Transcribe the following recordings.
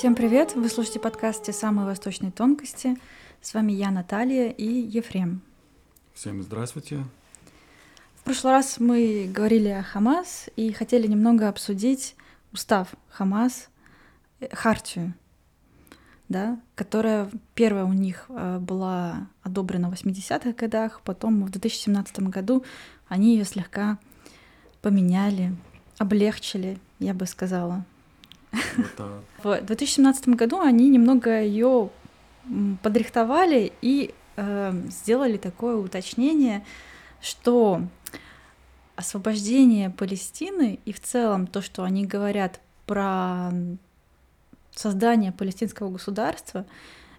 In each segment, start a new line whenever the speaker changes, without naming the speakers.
Всем привет! Вы слушаете подкаст «Те самые восточные тонкости». С вами я, Наталья и Ефрем.
Всем здравствуйте.
В прошлый раз мы говорили о Хамас и хотели немного обсудить устав Хамас, э, хартию, да, которая первая у них э, была одобрена в 80-х годах, потом в 2017 году они ее слегка поменяли, облегчили, я бы сказала. В 2017 году они немного ее подрихтовали и э, сделали такое уточнение, что освобождение Палестины и в целом то, что они говорят про создание палестинского государства,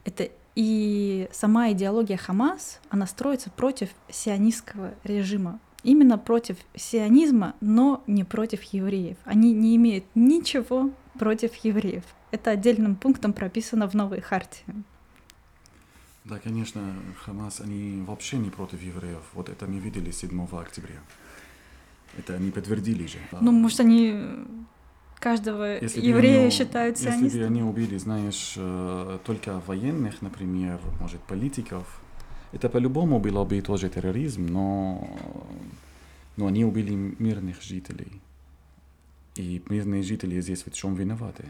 это и сама идеология Хамас, она строится против сионистского режима. Именно против сионизма, но не против евреев. Они не имеют ничего против евреев. Это отдельным пунктом прописано в новой хартии.
Да, конечно, Хамас, они вообще не против евреев. Вот это мы видели 7 октября. Это они подтвердили же.
Ну, может, они каждого если еврея они, считают сионистом?
Если бы они убили, знаешь, э, только военных, например, может, политиков, это по-любому было бы тоже терроризм, но, но они убили мирных жителей. И мирные жители здесь в чем виноваты?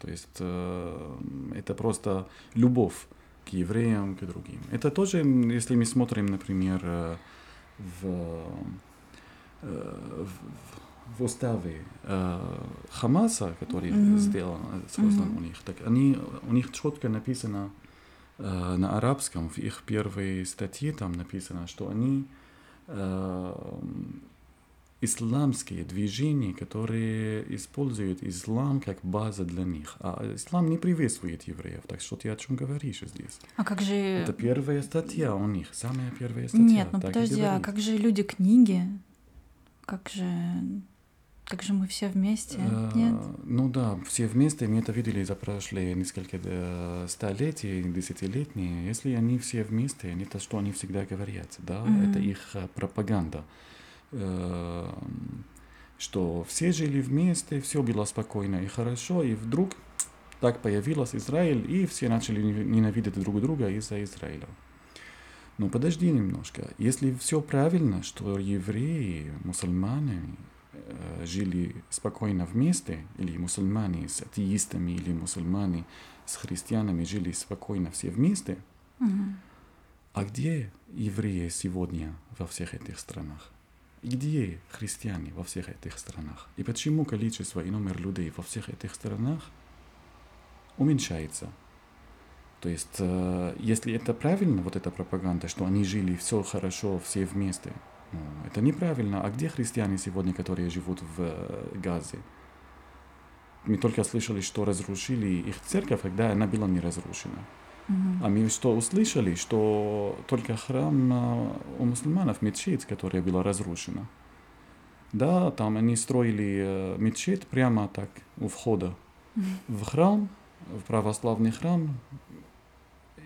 То есть э, это просто любовь к евреям, к другим. Это тоже, если мы смотрим, например, э, в, э, в, в уставе э, Хамаса, который mm-hmm. сделан, создан mm-hmm. у них, так они, у них четко написано на арабском, в их первой статье там написано, что они исламские движения, которые используют ислам как база для них. А ислам не приветствует евреев, так что ты о чем говоришь здесь?
А как же...
Это первая статья у них, самая первая статья.
Нет, ну подожди, а как же люди книги? Как же... Как же мы все вместе? А, Нет?
Ну да, все вместе. Мы это видели за прошлые несколько э, столетий, десятилетние. Если они все вместе, это что они всегда говорят, да? Mm-hmm. Это их э, пропаганда. Эм, что все жили вместе, все было спокойно и хорошо, и вдруг так появилась Израиль, и все начали ненавидеть друг друга из-за Израиля. Но подожди немножко. Если все правильно, что евреи, мусульмане э, жили спокойно вместе, или мусульмане с атеистами, или мусульмане с христианами жили спокойно все вместе, mm-hmm. а где евреи сегодня во всех этих странах? Где христиане во всех этих странах? И почему количество и номер людей во всех этих странах уменьшается? То есть, э, если это правильно, вот эта пропаганда, что они жили все хорошо, все вместе, ну, это неправильно. А где христиане сегодня, которые живут в э, Газе? Мы только слышали, что разрушили их церковь, когда она была не разрушена. Mm-hmm. А мы что услышали, что только храм у мусульманов, мечеть, которая была разрушена. Да, там они строили э, мечеть прямо так у входа mm-hmm. в храм, в православный храм,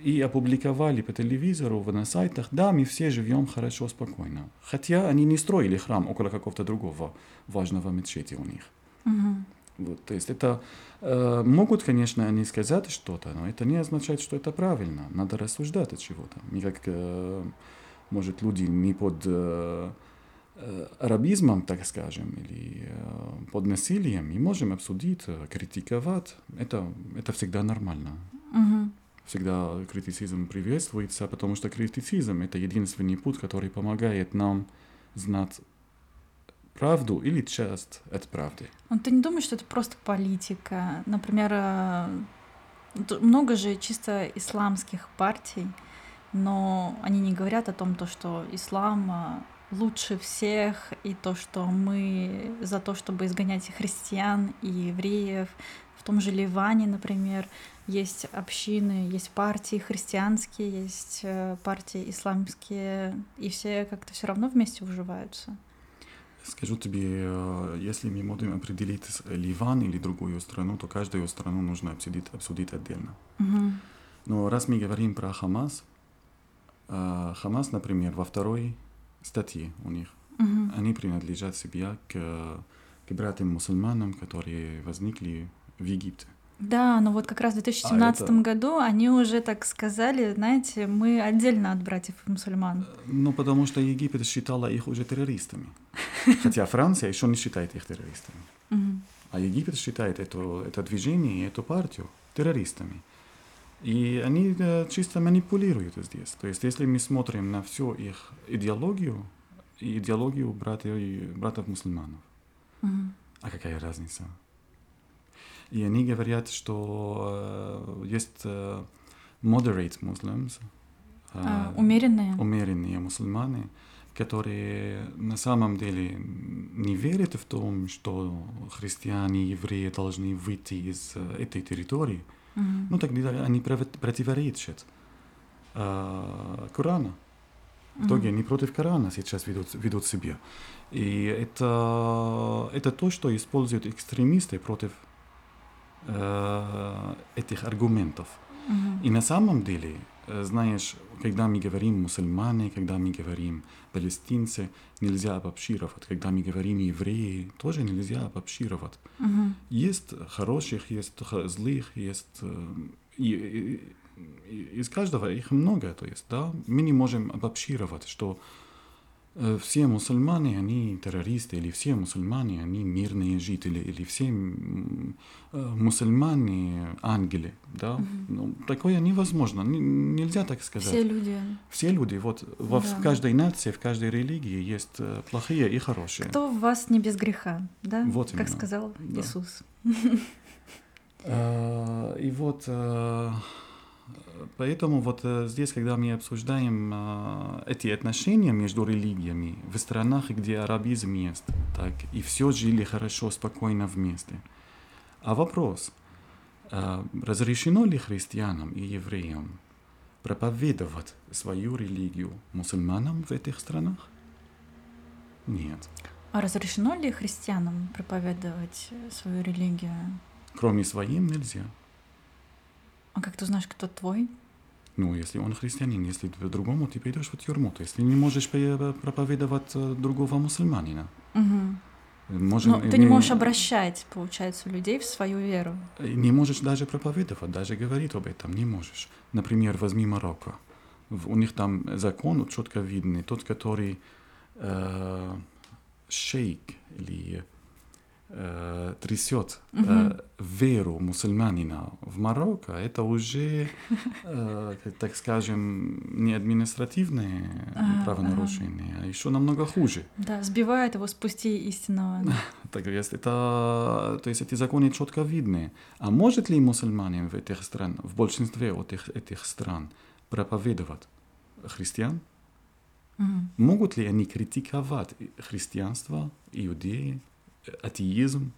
и опубликовали по телевизору, на сайтах, да, мы все живем хорошо, спокойно. Хотя они не строили храм около какого-то другого важного мечети у них.
Mm-hmm.
Вот, то есть это э, могут, конечно, они сказать что-то, но это не означает, что это правильно. Надо рассуждать от чего-то. Не как, э, может, люди не под э, э, арабизмом, так скажем, или э, под насилием, мы можем обсудить, э, критиковать. Это, это всегда нормально.
Угу.
Всегда критицизм приветствуется, потому что критицизм — это единственный путь, который помогает нам знать правду или часть от правды.
Ну, ты не думаешь, что это просто политика? Например, э, много же чисто исламских партий, но они не говорят о том, то, что ислам э, лучше всех, и то, что мы за то, чтобы изгонять и христиан, и евреев. В том же Ливане, например, есть общины, есть партии христианские, есть э, партии исламские, и все как-то все равно вместе уживаются.
Скажу тебе, э, если мы можем определить Ливан или другую страну, то каждую страну нужно обсудить, обсудить отдельно.
Uh-huh.
Но раз мы говорим про Хамас, э, Хамас, например, во второй статье у них,
uh-huh.
они принадлежат себе к, к братьям-мусульманам, которые возникли в Египте.
Да, но вот как раз в 2017 а это... году они уже так сказали, знаете, мы отдельно от братьев мусульман.
Ну, потому что Египет считала их уже террористами. Хотя Франция еще не считает их террористами. А Египет считает это, это движение и эту партию террористами. И они э, чисто манипулируют здесь. То есть, если мы смотрим на всю их идеологию, идеологию братьев, братьев мусульманов, mm-hmm. а какая разница? И они говорят, что э, есть э, moderate Muslims,
э, а, умеренные.
умеренные мусульмане, которые на самом деле не верят в том, что христиане, евреи должны выйти из э, этой территории, mm-hmm. ну тогда они противоречат э, Корану. В итоге они против Корана сейчас ведут, ведут себя. И это, это то, что используют экстремисты против э, этих аргументов. Mm-hmm. И на самом деле, знаешь, когда мы говорим мусульмане, когда мы говорим палестинцы, нельзя обобщировать. Когда мы говорим евреи, тоже нельзя обобщировать. Mm-hmm. Есть хороших, есть злых, есть... Э, и, и, из каждого их много, то есть, да, мы не можем обобщировать, что Э, все мусульмане, они террористы, или все мусульмане, они мирные жители, или все э, мусульмане ангелы, да, угу. ну, такое невозможно, нельзя так сказать.
Все люди.
Все люди, вот во, да. в каждой нации, в каждой религии есть э, плохие и хорошие.
Кто в вас не без греха, да, вот как именно. сказал да. Иисус.
И вот Поэтому вот э, здесь, когда мы обсуждаем э, эти отношения между религиями в странах, где арабизм есть, так и все жили хорошо, спокойно вместе. А вопрос, э, разрешено ли христианам и евреям проповедовать свою религию мусульманам в этих странах? Нет.
А разрешено ли христианам проповедовать свою религию?
Кроме своим нельзя.
А как ты знаешь, кто твой?
Ну, если он христианин, если другому, ты пойдешь в тюрьму. То есть ты не можешь проповедовать э, другого мусульманина.
Угу. Можем, Но ты не можешь обращать, получается, людей в свою веру.
Не можешь даже проповедовать, даже говорить об этом не можешь. Например, возьми Марокко. У них там закон четко видный. Тот, который э, шейк или э, трясет э, веру мусульманина в Марокко, это уже, э, так скажем, не административное ага, правонарушение, ага. а еще намного хуже.
Да, сбивает его с пути истинного.
Так есть, это, то есть эти законы четко видны. А может ли мусульмане в этих стран, в большинстве этих, этих стран проповедовать христиан? Угу. Могут ли они критиковать христианство, иудеи, атеизм?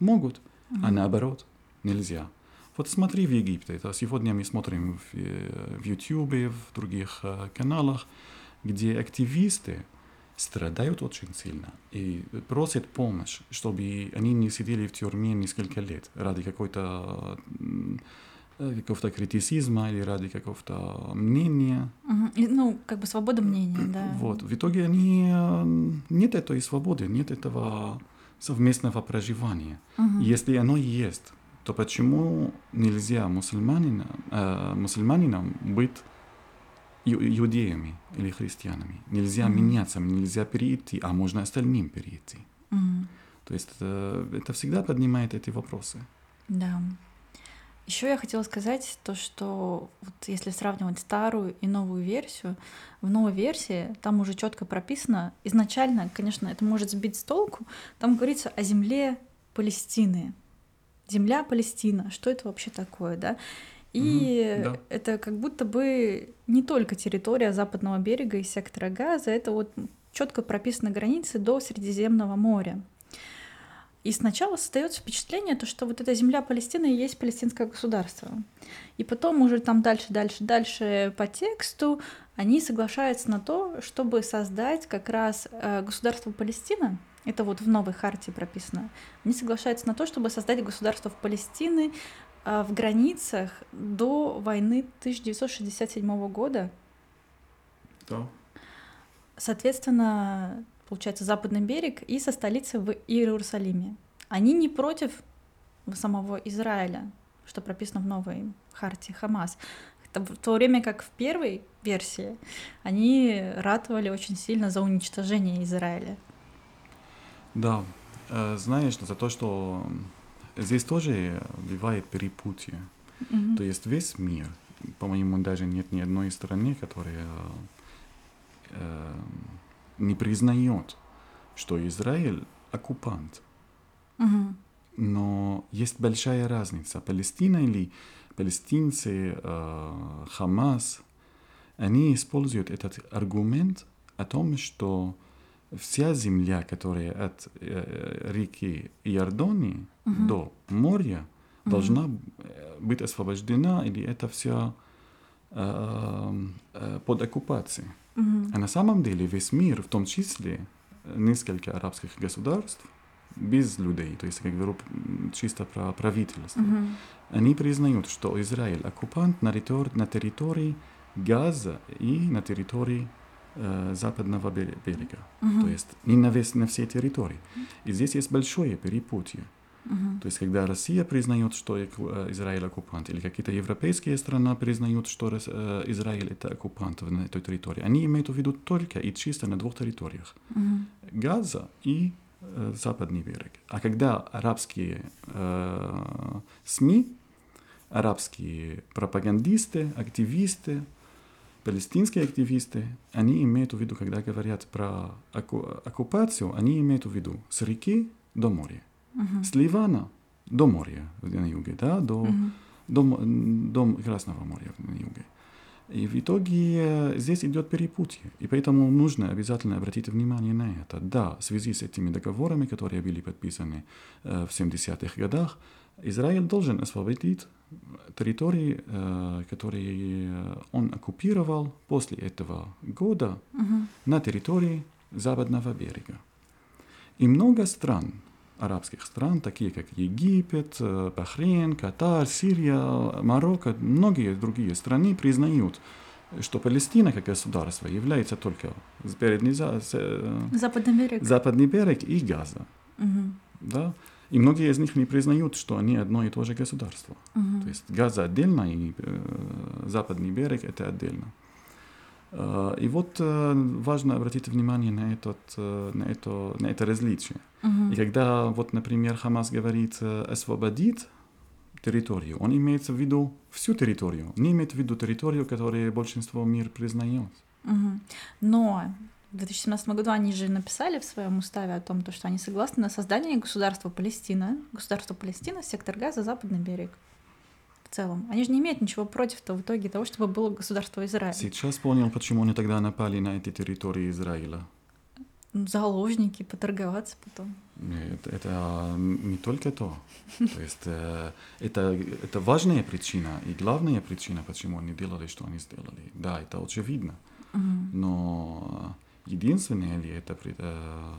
Могут, mm-hmm. а наоборот нельзя. Вот смотри в Египте, это сегодня мы смотрим в, в YouTube, в других э, каналах, где активисты страдают очень сильно и просят помощь, чтобы они не сидели в тюрьме несколько лет ради какой-то э, какого-то критицизма или ради какого-то мнения.
Угу. Ну, как бы свобода мнения, да.
Вот. В итоге они э, нет этой свободы, нет этого совместного проживания. Угу. Если оно есть, то почему нельзя мусульманинам, э, мусульманинам быть иудеями или христианами? Нельзя угу. меняться, нельзя перейти, а можно остальным перейти. Угу. То есть э, это всегда поднимает эти вопросы.
Да. Еще я хотела сказать то, что вот если сравнивать старую и новую версию, в новой версии там уже четко прописано, изначально, конечно, это может сбить с толку, там говорится о земле Палестины. Земля Палестина, что это вообще такое, да? И mm, да. это как будто бы не только территория западного берега и сектора Газа, это вот четко прописаны границы до Средиземного моря. И сначала создается впечатление, то, что вот эта земля Палестины и есть палестинское государство. И потом уже там дальше, дальше, дальше по тексту они соглашаются на то, чтобы создать как раз э, государство Палестина. Это вот в новой хартии прописано. Они соглашаются на то, чтобы создать государство в Палестины э, в границах до войны 1967 года.
Да.
Соответственно, получается, Западный берег и со столицей в Иерусалиме. Они не против самого Израиля. что прописано в новой хартии Хамас. В то время как в первой версии они ратовали очень сильно за уничтожение Израиля.
Да, э, знаешь, за то, что здесь тоже бывает перепутье. Mm-hmm. То есть весь мир, по-моему, даже нет ни одной страны, которая э, не признает, что Израиль оккупант.
Mm-hmm.
Но есть большая разница. Палестина или палестинцы, э, Хамас, они используют этот аргумент о том, что вся земля, которая от э, реки Иордонии uh-huh. до моря, uh-huh. должна быть освобождена, или это все э, э, под оккупацией. А на самом деле весь мир, в том числе несколько арабских государств, без людей, то есть я говорю чисто про правительство, uh-huh. они признают, что Израиль оккупант на, территории, на территории Газа и на территории э, западного берега, uh-huh. то есть не на, весь, на всей территории. И здесь есть большое перепутье. То есть, когда Россия признает, что э, Израиль оккупант, или какие-то европейские страны признают, что э, Израиль это оккупант на этой территории, они имеют в виду только и чисто на двух территориях. Uh-huh. Газа и э, западный берег. А когда арабские э, СМИ, арабские пропагандисты, активисты, палестинские активисты, они имеют в виду, когда говорят про оккупацию, они имеют в виду с реки до моря. Uh-huh. С Ливана до моря на юге, да, до, uh-huh. до, до Красного моря на юге. И в итоге здесь идет перепутье. И поэтому нужно обязательно обратить внимание на это. Да, в связи с этими договорами, которые были подписаны э, в 70-х годах, Израиль должен освободить территории, э, которые он оккупировал после этого года uh-huh. на территории западного берега. И много стран, арабских стран, такие как Египет, э, Бахрейн, Катар, Сирия, Марокко, многие другие страны признают, что Палестина как государство является только передний за,
э, западный берег,
западный берег и Газа.
Угу.
Да? И многие из них не признают, что они одно и то же государство.
Угу.
То есть Газа отдельно и э, западный берег это отдельно. Э, и вот э, важно обратить внимание на, этот, э, на, это, на это различие.
Uh-huh.
И когда, вот, например, Хамас говорит «освободит территорию», он имеет в виду всю территорию, не имеет в виду территорию, которую большинство мира признает.
Uh-huh. Но в 2017 году они же написали в своем уставе о том, что они согласны на создание государства Палестина, государства Палестина, сектор Газа, Западный берег в целом. Они же не имеют ничего против-то в итоге того, чтобы было государство Израиль.
Сейчас понял, почему они тогда напали на эти территории Израиля.
Ну, заложники, поторговаться потом.
Нет, это не только то. То есть э, это, это важная причина и главная причина, почему они делали, что они сделали. Да, это очевидно. Но единственное ли это... Э,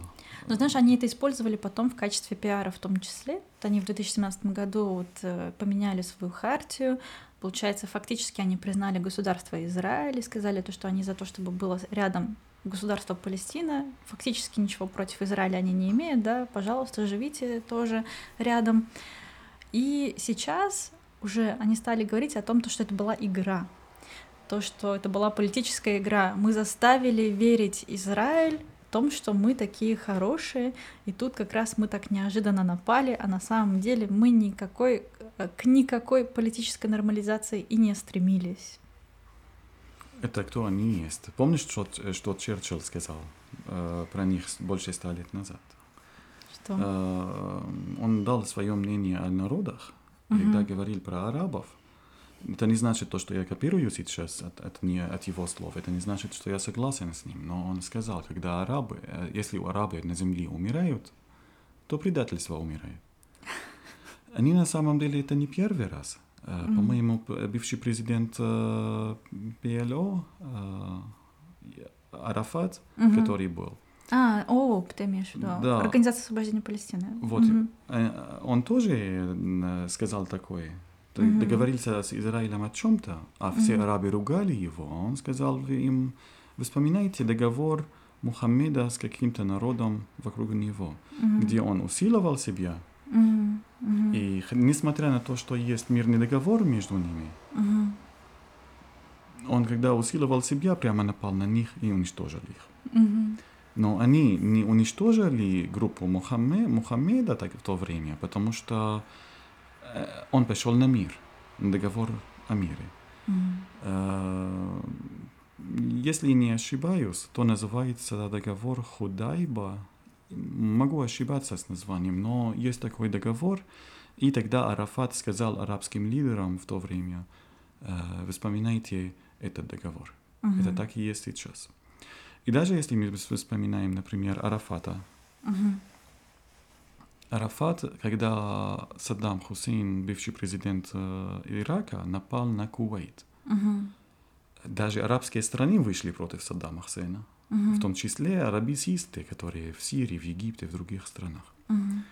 ну, знаешь, они это использовали потом в качестве пиара в том числе. Они в 2017 году вот, э, поменяли свою хартию. Получается, фактически они признали государство Израиль и сказали то, что они за то, чтобы было рядом государство Палестина. Фактически ничего против Израиля они не имеют, да, пожалуйста, живите тоже рядом. И сейчас уже они стали говорить о том, что это была игра, то, что это была политическая игра. Мы заставили верить Израиль том, что мы такие хорошие, и тут как раз мы так неожиданно напали, а на самом деле мы никакой, к никакой политической нормализации и не стремились.
Это кто они есть? Помнишь, что, что Черчилль сказал э, про них больше ста лет назад?
Что?
Э, он дал свое мнение о народах, угу. когда говорил про арабов. Это не значит то, что я копирую сейчас от, от, не, от его слов. Это не значит, что я согласен с ним. Но он сказал, когда арабы, э, если у арабы на земле умирают, то предательство умирает. Они на самом деле это не первый раз. Mm-hmm. По-моему, бывший президент э, ПЛО Арафат, mm-hmm. который был,
а, о, ты имеешь в виду. Да. Организация освобождения Палестины.
Вот. Угу. Он тоже сказал такое mm-hmm. договорился с Израилем о чем-то, а все mm-hmm. арабы ругали его, он сказал им, вы вспоминаете договор Мухаммеда с каким-то народом вокруг него,
mm-hmm.
где он усиливал себя,
mm-hmm. Мгм.
И несмотря на то, что есть мирный договор между ними,
Мгм.
он, когда усиливал себя, прямо напал на них и уничтожил их.
Мгм.
Но они не уничтожили группу Мухамме- Мухаммеда так в то время, потому что он пошел на мир, на договор о мире. Э, Если не ошибаюсь, то называется договор Худайба. Могу ошибаться с названием, но есть такой договор. И тогда Арафат сказал арабским лидерам в то время, э, вы вспоминайте этот договор. Это
Мгм.
так и есть сейчас. И даже если мы вс- вспоминаем, например, Арафата,
Мгм.
Арафат, когда Саддам Хусейн, бывший президент э, Ирака, напал на Кувейт,
Мгм.
даже арабские страны вышли против Саддама Хусейна,
Мгм.
в том числе арабисты, которые в Сирии, в Египте, в других странах.
Мгм.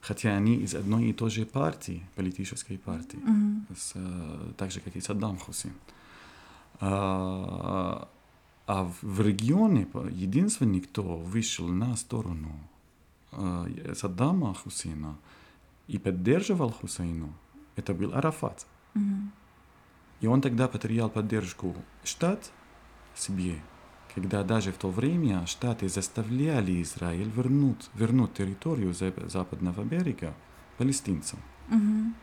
Хотя они из одной и той же партии, политической партии,
Мгм.
с, э, так же, как и Саддам Хусейн. А, а в- регионе единственный, кто вышел на сторону Саддама Хусейна и поддерживал Хусейну, это был Арафат.
Мгм.
И он тогда потерял поддержку штат себе, когда даже в то время штаты заставляли Израиль вернуть, вернуть территорию за- западного берега палестинцам.
Мгм.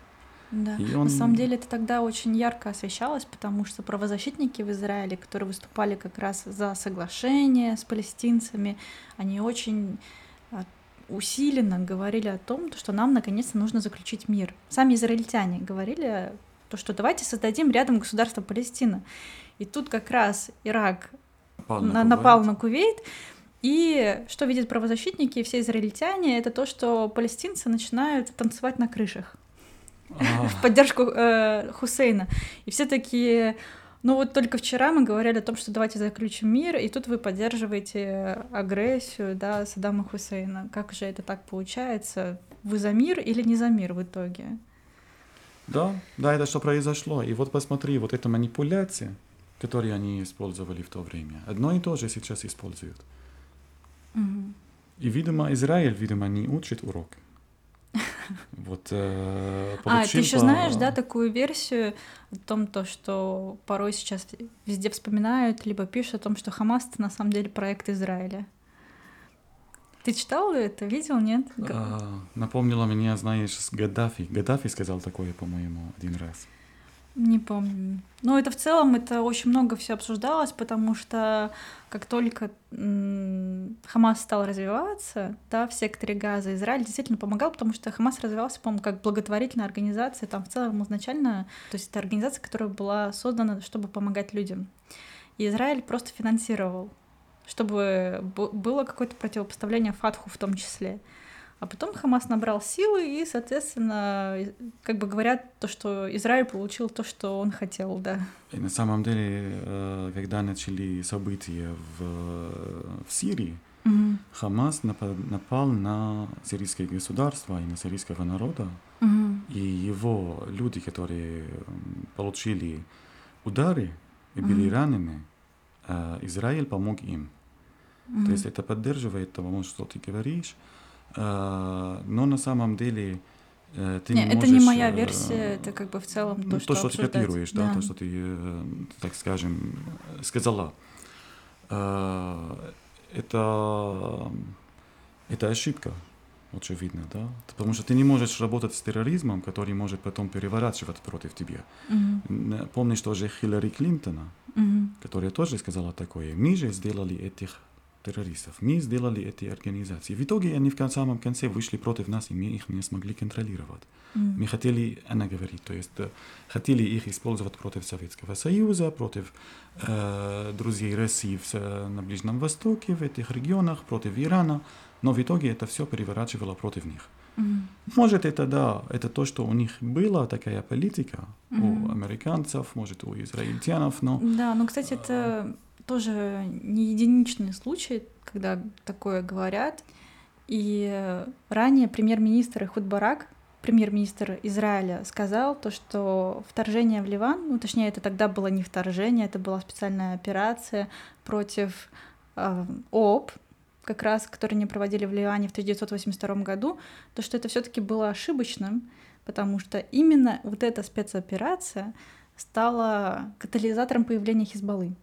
Да.
И
На
он-
самом деле это тогда очень ярко освещалось, потому что правозащитники в Израиле, которые выступали как раз за соглашение с палестинцами, они очень а, усиленно говорили о том, что нам наконец-то нужно заключить мир. Сами израильтяне говорили то, что давайте создадим рядом государство Палестина. И тут как раз Ирак
Напал
на-
Кувейт.
напал на Кувейт. И что видят правозащитники и все израильтяне, это то, что палестинцы начинают танцевать на крышах
А,
в поддержку э, Хусейна. И все такие, ну вот только вчера мы говорили о том, что давайте заключим мир, и тут вы поддерживаете агрессию, да, Саддама Хусейна. Как же это так получается? Вы за мир или не за мир в итоге?
Да, да, это что произошло. И вот посмотри, вот эта манипуляция, которую они использовали в то время, одно и то же сейчас используют.
Мгм.
И, видимо, Израиль, видимо, не учит урок. Вот, э,
А, ты еще знаешь, да, такую версию о том, то, что порой сейчас везде вспоминают, либо пишут о том, что Хамас это на самом деле проект Израиля. Ты читал это, видел, нет?
А, напомнила меня, знаешь, Гаддафи. Гаддафи сказал такое, по-моему, один раз.
Не помню. Но это в целом это очень много все обсуждалось, потому что как только Хамас стал развиваться, да, в секторе Газа, Израиль действительно помогал, потому что Хамас развивался, по-моему, как благотворительная организация, там в целом изначально, то есть это организация, которая была создана, чтобы помогать людям. И Израиль просто финансировал, чтобы было какое-то противопоставление Фатху в том числе. А потом Хамас набрал силы, и, соответственно, как бы говорят то, что Израиль получил то, что он хотел, да.
И на самом деле, э, когда начали события в, в Сирии,
Мгм.
Хамас напа- напал на сирийское государство и на сирийского народа,
Мгм.
и его люди, которые получили удары и были
Мгм.
ранены, э, Израиль помог им.
Мгм.
То есть это поддерживает того, что ты говоришь, но на самом деле э, ты
Не,
не
это не моя
э,
версия, это как бы в целом то,
ну,
что
то, что ты
обсуждается.
копируешь, да, то, что ты, э, так скажем, сказала. Э, Это, это ошибка, очевидно, да? Потому что ты не можешь работать с терроризмом, который может потом переворачивать против тебя. Н- Помнишь тоже Хиллари Клинтона,
Мгм.
которая тоже сказала такое. Мы же сделали этих террористов, мы сделали эти организации. В итоге они в самом конце вышли против нас, и мы их не смогли контролировать.
Мгм.
Мы хотели, она говорит, то есть э, хотели их использовать против Советского Союза, против э, друзей России в, с- на Ближнем Востоке, в этих регионах, против Ирана, но в итоге это все переворачивало против них.
Мгм.
Может, это да, это то, что у них была такая политика
Мгм.
у американцев, может, у израильтянов, но
Да, ну, кстати, это тоже не единичный случай, когда такое говорят. И ранее премьер-министр Ихуд Барак, премьер-министр Израиля, сказал то, что вторжение в Ливан, ну, точнее, это тогда было не вторжение, это была специальная операция против э, ООП, как раз, которые они проводили в Ливане в 1982 году, то что это все-таки было ошибочным, потому что именно вот эта спецоперация стала катализатором появления Хизбаллы.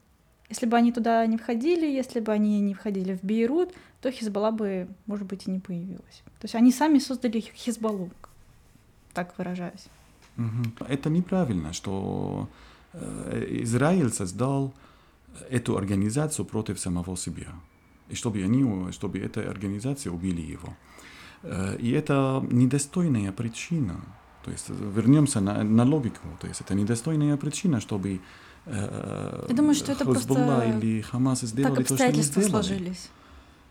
Если бы они туда не входили, если бы они не входили в Бейрут, то Хизбалла бы, может быть, и не появилась. То есть они сами создали Хизбаллу, так выражаюсь.
Это неправильно, что э, Израиль создал эту организацию против самого себя. И чтобы они, чтобы эта организация убили его. Э, и это недостойная причина. То есть вернемся на, на логику. То есть это недостойная причина, чтобы
э, Я думаю, что это просто
или Хамас сделали так
то, что
они
сделали. сложились.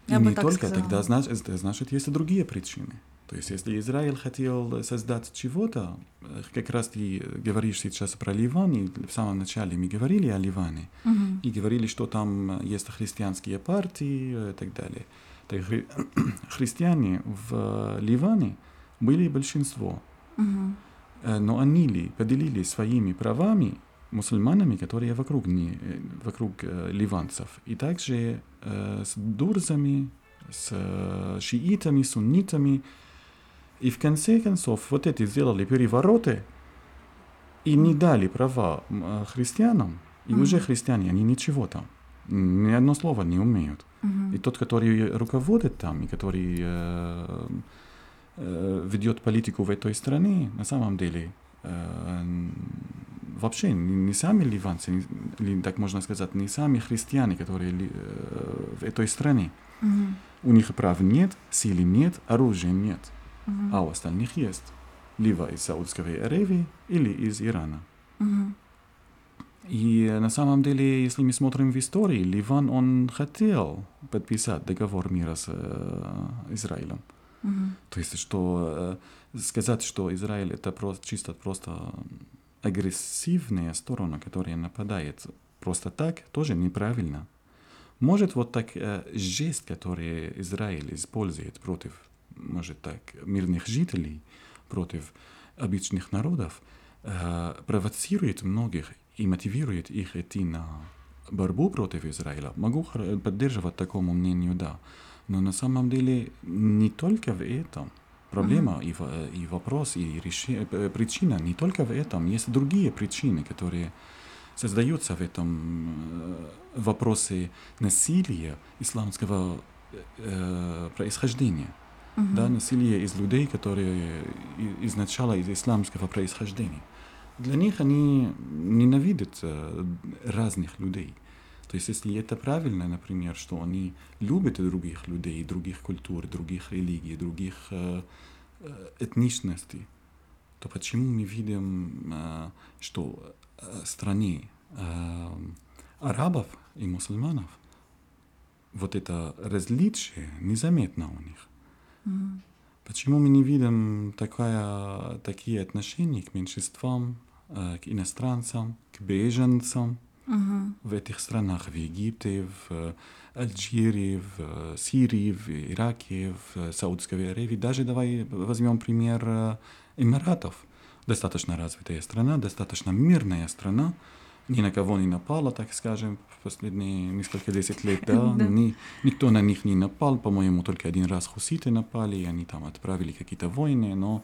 Я и не только сказала. тогда, значит, значит, есть и другие причины. То есть, если Израиль хотел создать чего-то, э, как раз ты говоришь сейчас про Ливан, и в самом начале мы говорили о Ливане,
uh-huh.
и говорили, что там есть христианские партии и так далее. Так, хри- христиане в Ливане были большинство,
uh-huh.
но они ли поделились своими правами мусульманами, которые вокруг, не, э, вокруг ливанцев, и также э, с дурзами, с шиитами, суннитами, и в конце концов вот эти сделали перевороты и не дали права христианам, и mm-hmm. уже христиане, они ничего там, ни одно слово не умеют.
Mm-hmm.
И тот, который руководит там, и который э, э, ведет политику в этой стране, на самом деле, э, вообще не, сами ливанцы, не, или так можно сказать, не сами христиане, которые э, в этой стране.
Mm-hmm.
У них прав нет, силы нет, оружия нет.
Угу.
а у остальных есть. Либо из Саудской Аравии или из Ирана.
Угу.
И на самом деле, если мы смотрим в истории, Ливан, он хотел подписать договор мира с э, Израилем.
Угу.
То есть, что э, сказать, что Израиль это просто, чисто просто агрессивная сторона, которая нападает просто так, тоже неправильно. Может, вот так э, жесть, которую Израиль использует против может так, мирных жителей против обычных народов, э, провоцирует многих и мотивирует их идти на борьбу против Израиля. Могу поддерживать такому мнению, да. Но на самом деле не только в этом. Проблема mm-hmm. и, и вопрос, и реши, э, причина не только в этом. Есть другие причины, которые создаются в этом э, вопросе насилия исламского э, происхождения
угу.
да, насилие из людей, которые изначально из исламского происхождения. Для них они ненавидят э, разных людей. То есть, если это правильно, например, что они любят других людей, других культур, других религий, других э, э этничностей, то почему мы видим, э, что в стране э, арабов и мусульманов вот это различие незаметно у них? Почему мы не видим такая, такие отношения к меньшинствам, э, к иностранцам, к беженцам. В этих странах, в Египте, в Алжире, в Сирии, в Ираке, в Саудовской Аравии. Даже давай возьмем пример Эмиратов. Достаточно развитая страна, достаточно мирная страна, ни на кого не напала, так скажем, в последние несколько десять лет, да,
да.
Ни, никто на них не напал, по-моему, только один раз хуситы напали, и они там отправили какие-то войны, но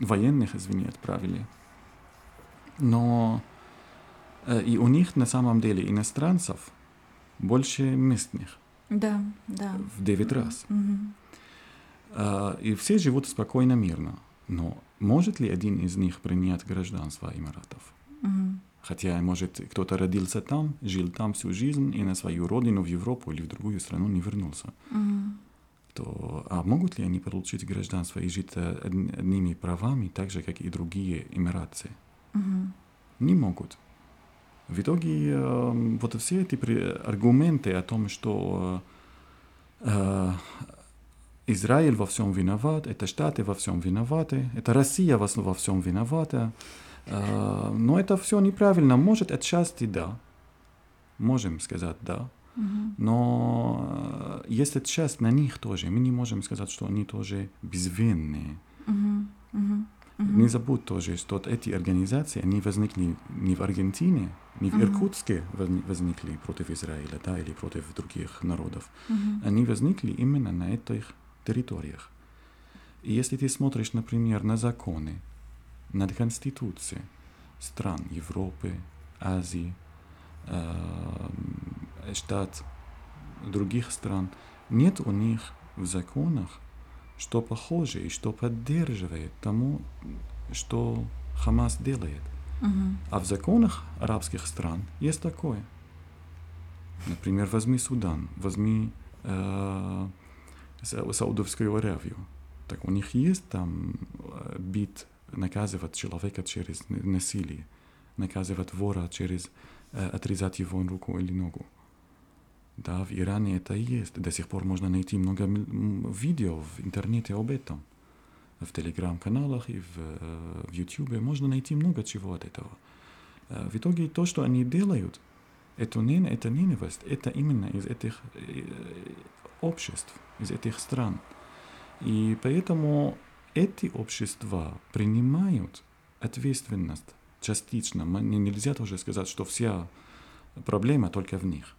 военных, извини, отправили. Но и у них на самом деле иностранцев больше местных.
Да, да.
В девять раз.
Угу.
И все живут спокойно, мирно. Но может ли один из них принять гражданство Эмиратов?
Угу.
Хотя, может, кто-то родился там, жил там всю жизнь и на свою родину, в Европу или в другую страну не вернулся.
Угу.
То, а могут ли они получить гражданство и жить э, одними правами, так же, как и другие эмиратцы?
Угу.
Не могут. В итоге э, вот все эти аргументы о том, что э, Израиль во всем виноват, это Штаты во всем виноваты, это Россия во всем виновата, но это все неправильно. Может, отчасти да. Можем сказать да. Но есть отчасти на них тоже. Мы не можем сказать, что они тоже безвинные. Не забудь тоже, что эти организации, они возникли не в Аргентине, не в угу. Иркутске возникли против Израиля, да, или против других народов. Угу. Они возникли именно на этих территориях. И если ты смотришь, например, на законы, на конституции стран Европы, Азии, э, штат других стран, нет у них в законах, что похоже и что поддерживает тому, что Хамас делает. Uh-huh. А в законах арабских стран есть такое. Например, возьми Судан, возьми э, Саудовскую Аравию. Так у них есть там э, бит наказывать человека через насилие, наказывать вора через э, отрезать его руку или ногу. Да, в Иране это есть. До сих пор можно найти много видео в интернете об этом. В телеграм-каналах и в, э, в YouTube можно найти много чего от этого. Э, в итоге то, что они делают, это, не, это ненависть, это именно из этих э, обществ, из этих стран. И поэтому эти общества принимают ответственность частично. Нельзя тоже сказать, что вся проблема только в них.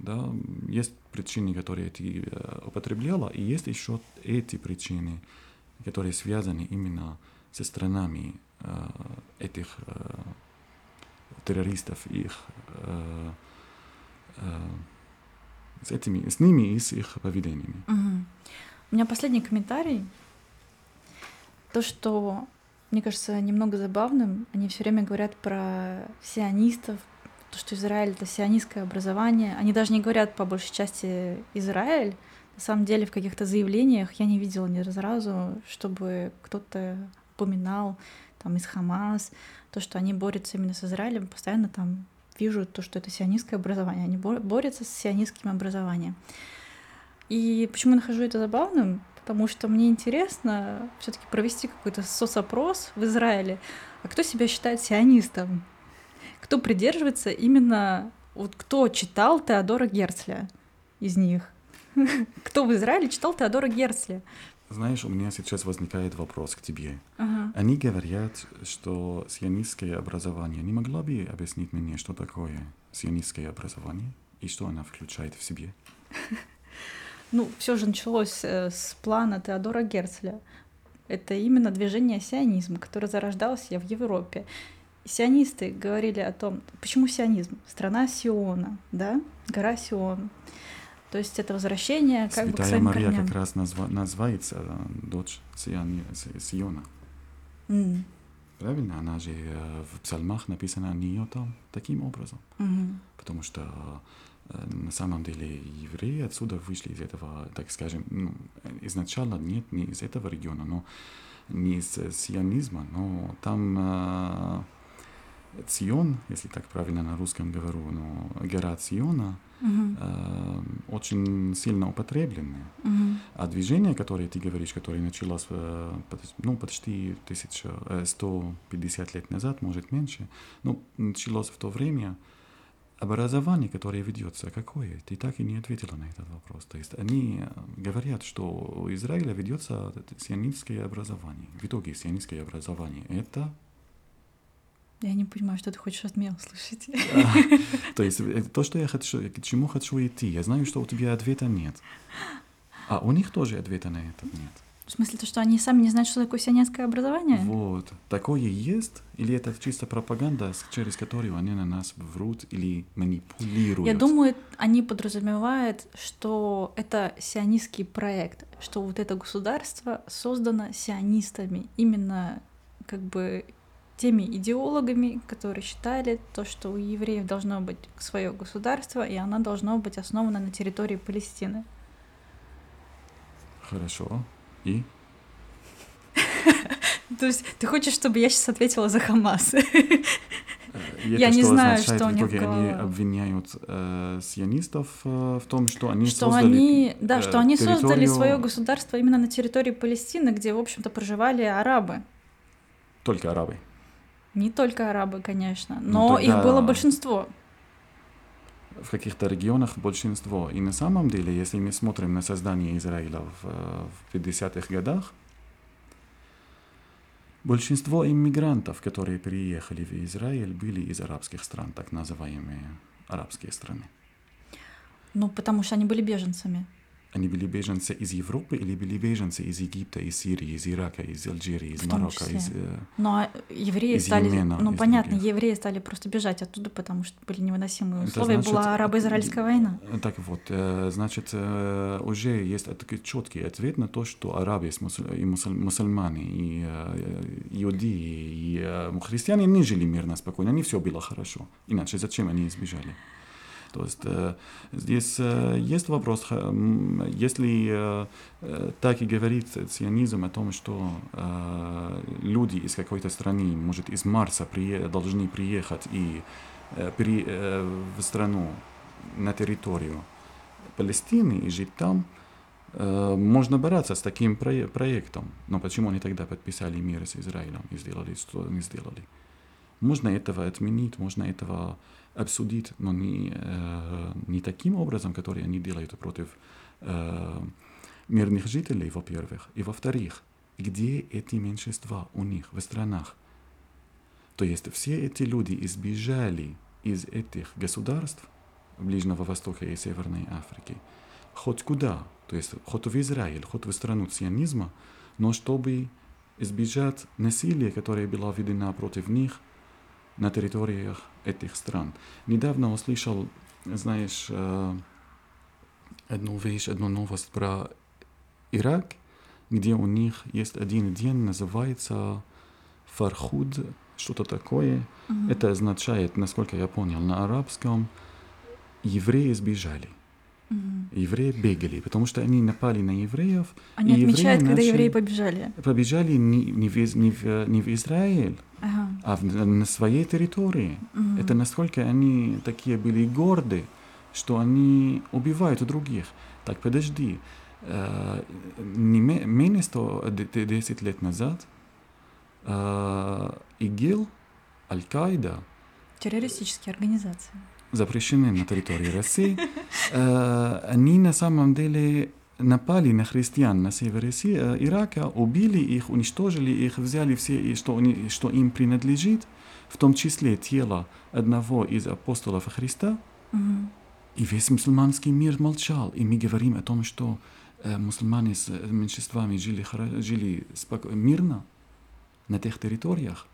Да? Есть причины, которые ты э, употребляла, и есть еще эти причины, которые связаны именно со странами э, этих э, террористов, их э, э, с этими, с ними и с их поведениями.
Угу. У меня последний комментарий. То, что мне кажется немного забавным, они все время говорят про сионистов, то, что Израиль — это сионистское образование. Они даже не говорят по большей части Израиль. На самом деле в каких-то заявлениях я не видела ни разу, чтобы кто-то упоминал там из Хамас, то, что они борются именно с Израилем, постоянно там вижу то, что это сионистское образование. Они борются с сионистским образованием. И почему я нахожу это забавным? Потому что мне интересно все таки провести какой-то соцопрос в Израиле. А кто себя считает сионистом? Кто придерживается именно, вот кто читал Теодора Герцля из них? Кто в Израиле читал Теодора Герцля?
Знаешь, у меня сейчас возникает вопрос к тебе. Ага. Они говорят, что сионистское образование. Не могла бы объяснить мне, что такое сионистское образование и что она включает в себе?
Ну, все же началось э, с плана Теодора Герцля. Это именно движение сионизма, которое зарождалось в Европе сионисты говорили о том, почему сионизм? Страна Сиона, да, гора Сион. То есть это возвращение как
Святая
бы к своим
Мария
корням.
как раз назва, называется э, дочь Сиони, Сиона.
Mm.
Правильно? Она же э, в псалмах написана о нее там таким образом.
Mm-hmm.
Потому что э, на самом деле евреи отсюда вышли из этого, так скажем, ну, изначально нет, не из этого региона, но не из сионизма, но там Цион, если так правильно на русском говорю, но гора Циона uh-huh. э, очень сильно употребленная. Uh-huh. А движение, которое ты говоришь, которое началось э, ну, почти 1000, 150 э, лет назад, может меньше, ну, началось в то время, образование, которое ведется, какое? Ты так и не ответила на этот вопрос. То есть они говорят, что у Израиля ведется сионистское образование. В итоге сионистское образование — это
я не понимаю, что ты хочешь от меня услышать.
То есть это то, что я хочу, к чему хочу идти. Я знаю, что у тебя ответа нет. А у них тоже ответа на это нет.
В смысле, то, что они сами не знают, что такое сионистское образование?
Вот. Такое есть? Или это чисто пропаганда, через которую они на нас врут или манипулируют?
Я думаю, они подразумевают, что это сионистский проект, что вот это государство создано сионистами, именно как бы теми идеологами, которые считали то, что у евреев должно быть свое государство, и оно должно быть основано на территории Палестины.
Хорошо. И?
То есть ты хочешь, чтобы я сейчас ответила за Хамас? Э,
я не знаю, что у них Они обвиняют э, сионистов э, в том, что они
что создали они, да, что они создали свое государство именно на территории Палестины, где, в общем-то, проживали арабы.
Только арабы.
Не только арабы, конечно, ну, но ну, их было большинство.
В каких-то регионах большинство. И на самом деле, если мы смотрим на создание Израиля в, в 50-х годах, Большинство иммигрантов, которые переехали в Израиль, были из арабских стран, так называемые арабские страны.
Ну, потому что они были беженцами.
Они были беженцы из Европы или были беженцы из Египта, из Сирии, из Ирака, из Алжира, из Марокко, из...
Э, Но евреи
из
стали...
Йемена,
ну,
из
понятно,
других.
евреи стали просто бежать оттуда, потому что были невыносимые
Это
условия.
значит,
Была арабо-израильская война.
Э, Так вот, э, значит, э, уже есть такой четкий ответ на то, что арабы и мусуль- и мусуль- мусульмане, и э, иудеи, и э, христиане не жили мирно, спокойно, не все было хорошо. Иначе зачем они избежали? То есть э, здесь э, есть вопрос, если э, так и говорит сионизм о том, что люди из какой-то страны, может, из Марса должны приехать и э, в страну, на территорию Палестины и жить там, можно бороться с таким прое- проектом. Но почему они тогда подписали мир с Израилем и сделали, что они сделали? Можно этого отменить, можно этого обсудить, но не, э, не таким образом, который они делают против э, мирных жителей, во-первых. И во-вторых, где эти меньшинства у них в странах? То есть все эти люди избежали из этих государств Ближнего Востока и Северной Африки хоть куда, то есть хоть в Израиль, хоть в страну сионизма, но чтобы избежать насилия, которое было введено против них на территориях этих стран. Недавно услышал, знаешь, э, одну вещь, одну новость про Ирак, где у них есть один день, называется Фархуд, что-то такое.
Мгм.
Это означает, насколько я понял, на арабском евреи сбежали.
Мгм.
Евреи бегали, потому что они напали на евреев,
Они
и евреи
отмечают, когда
начали-
евреи побежали.
побежали не, не, в, не, в, не в Израиль,
Ага.
А в- на своей территории.
Мгм.
Это насколько они такие были горды, что они убивают других. Так, подожди, э, не ме- менее 110 лет назад э, ИГИЛ, Аль-Каида
Террористические организации.
запрещены на территории России. Э, Они на самом деле напали на христиан на севере э, Ирака, убили их, уничтожили их, взяли все, что, что им принадлежит, в том числе тело одного из апостолов Христа,
Мгм.
и весь мусульманский мир молчал. И мы говорим о том, что э, мусульмане с э, меньшинствами жили, жили споко- мирно на тех территориях.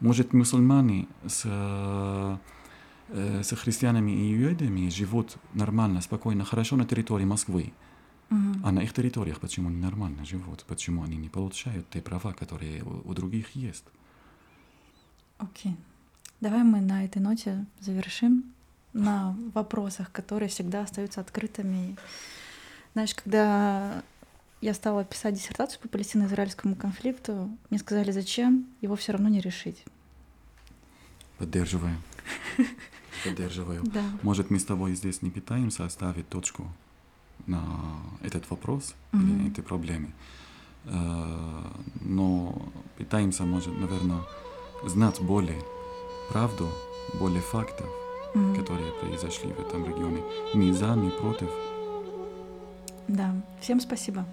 Может, мусульмане с, э, э, с христианами и иудеями живут нормально, спокойно, хорошо на территории Москвы,
Мгм.
а на их территориях почему они нормально живут, почему они не получают те права, которые у, у других есть.
Окей. Давай мы на этой ноте завершим на вопросах, которые всегда остаются открытыми. Знаешь, когда я стала писать диссертацию по палестино-израильскому конфликту, мне сказали, зачем его все равно не решить.
Поддерживаю. Поддерживаю.
Да.
Может, мы с тобой здесь не пытаемся оставить точку на этот вопрос
Мгм.
или этой проблеме, Э, но пытаемся, может, наверное, знать более правду, более фактов,
Мгм.
которые произошли в этом регионе. Ни за, ни против.
Да. Всем спасибо.